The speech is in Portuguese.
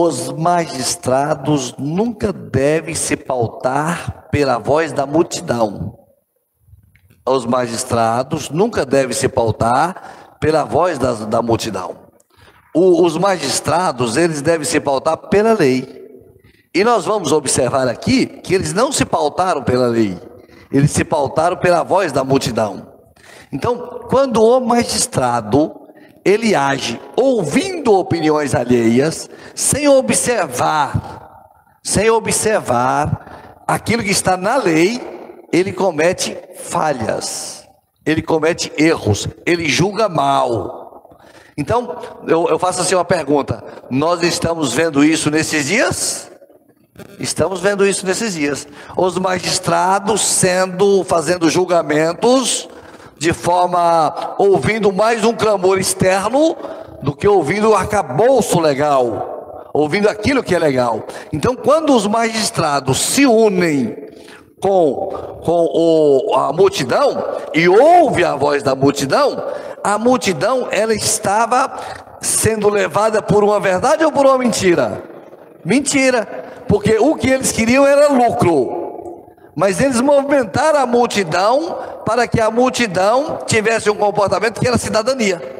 Os magistrados nunca devem se pautar pela voz da multidão. Os magistrados nunca devem se pautar pela voz da, da multidão. O, os magistrados, eles devem se pautar pela lei. E nós vamos observar aqui que eles não se pautaram pela lei, eles se pautaram pela voz da multidão. Então, quando o magistrado ele age ouvindo opiniões alheias, sem observar, sem observar aquilo que está na lei, ele comete falhas, ele comete erros, ele julga mal. Então, eu, eu faço assim uma pergunta: nós estamos vendo isso nesses dias? Estamos vendo isso nesses dias. Os magistrados sendo, fazendo julgamentos de forma ouvindo mais um clamor externo do que ouvindo o arcabouço legal, ouvindo aquilo que é legal. Então, quando os magistrados se unem com, com o, a multidão e ouve a voz da multidão, a multidão ela estava sendo levada por uma verdade ou por uma mentira? Mentira, porque o que eles queriam era lucro. Mas eles movimentaram a multidão para que a multidão tivesse um comportamento que era cidadania.